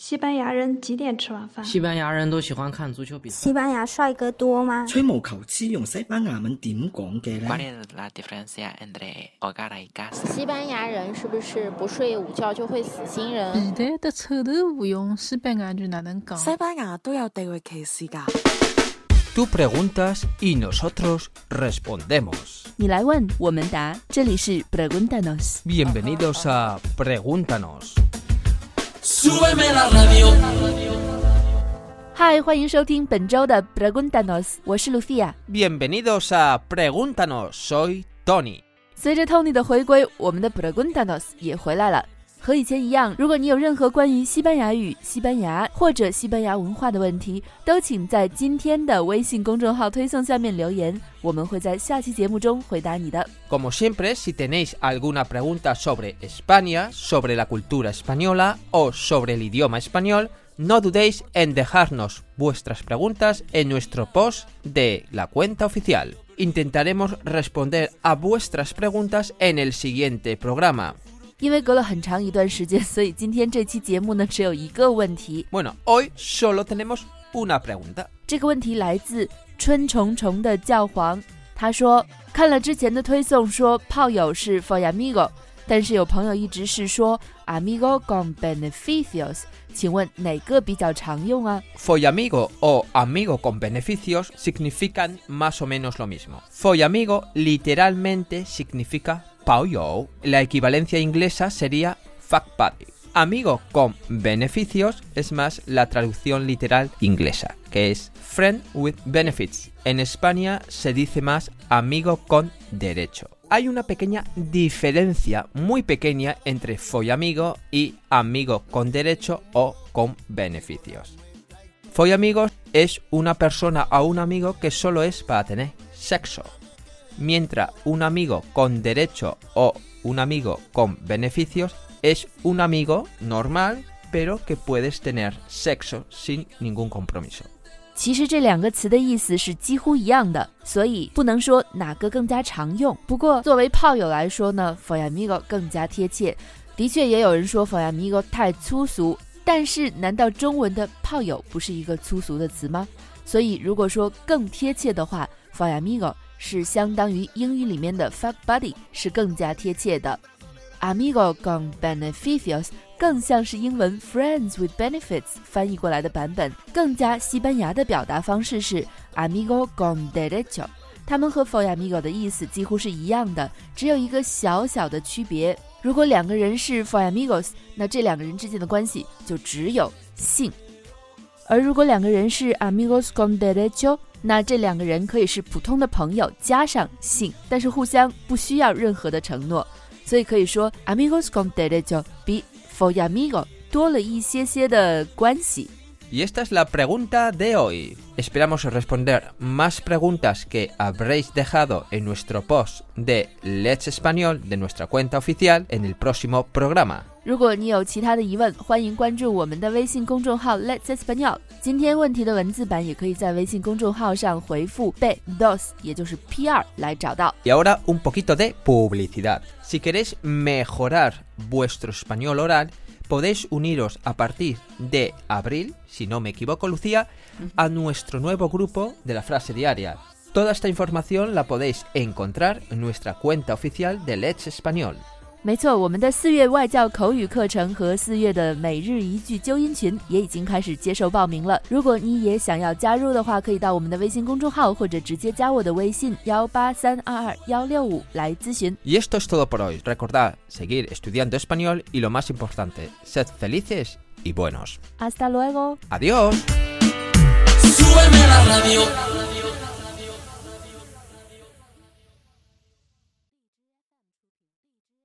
西班牙人几点吃晚饭？西班牙人都喜欢看足球比赛。西班牙帅哥多吗？吹毛求疵用西班牙文点讲嘅呢？西班牙人是不是不睡午觉就会死新人？的臭豆腐用西班牙语哪能讲？西班牙都有地域歧视噶。Tú preguntas y nosotros respondemos. 你来问，我们答。这里是 Preguntanos。Bienvenidos a Pregúntanos. 嗨，欢迎收听本周的 Preguntanos，我是 Lucia。 Bienvenidos a Pregúntanos. Soy Tony. 随着 Tony 的回归，我们的 Preguntanos 也回来了。 和以前一样，如果你有任何关于西班牙语、西班牙或者西班牙文化的问题，都请在今天的微信公众号推送下面留言，我们会在下期节目中回答你的。 Como siempre, si tenéis alguna pregunta sobre España, sobre la cultura española o sobre el idioma español, no dudéis en dejarnos vuestras preguntas en nuestro post de la cuenta oficial. Intentaremos responder a vuestras preguntas en el siguiente programa. 因为隔了很长一段时间，所以今天这期节目呢只有一个问题。 Bueno, hoy solo tenemos una pregunta. 这个问题来自春虫虫的教皇，他说看了之前的推送说炮友是 for amigo，但是有朋友一直是说 amigo con beneficios，请问哪个比较常用啊？ Follamigo o amigo con beneficios significan más o menos lo mismo. Follamigo literalmente significa la equivalencia inglesa sería fuck buddy. Amigo con beneficios es más la traducción literal inglesa, que es friend with benefits. En España se dice más amigo con derecho. Hay una pequeña diferencia, muy pequeña, entre follamigo y amigo con derecho o con beneficios. Follamigos es una persona o un amigo que solo es para tener sexo Mientras un amigo con derecho o un amigo con beneficios es un amigo normal, pero que puedes tener sexo sin ningún compromiso. 其实这两个词的意思是几乎一样的，所以不能说哪个更加常用。不过作为炮友来说呢 f o r amigo 更加贴切。的确，也有人说 for amigo 太粗俗，但是难道中文的炮友不是一个粗俗的词吗？所以如果说更贴切的话 for amigo 是相当于英语里面的 fuck buddy，是更加贴切的。Amigo con beneficios 更像是英文 friends with benefits 翻译过来的版本，更加西班牙的表达方式是 amigo con derecho。它们和 for amigo 的意思几乎是一样的，只有一个小小的区别。如果两个人是 for amigos，那这两个人之间的关系就只有性；而如果两个人是 amigos con derecho，那这两个人可以是普通的朋友加上性，但是互相不需要任何的承诺。所以可以说，amigos con derecho 比 for amigo 多了一些些的关系。Y esta es la pregunta de hoy. Esperamos responder más preguntas que habréis dejado en nuestro post de Let's Español de nuestra cuenta oficial en el próximo programa. 如果你有其他的疑问，欢迎关注我们的微信公众号 Let's Español。今天问题的文字版也可以在微信公众号上回复 b dos，也就是 P 二来找到。 Y ahora un poquito de publicidad. Si queréis mejorar vuestro español oral, podéis uniros a partir de abril, si no me equivoco Lucía, a nuestro nuevo grupo de la frase diaria. Toda esta información la podéis encontrar en nuestra cuenta oficial de Let's Español. 没错，我们的四月外教口语课程和四月的每日一句纠音群也已经开始接受报名了。如果你也想要加入的话，可以到我们的微信公众号或者直接加我的微信幺八三二二幺六五来咨询。Y esto es todo por hoy. Recordad seguir estudiando español y lo más importante, sed felices y buenos. Hasta luego。Adiós. Súbeme la radio.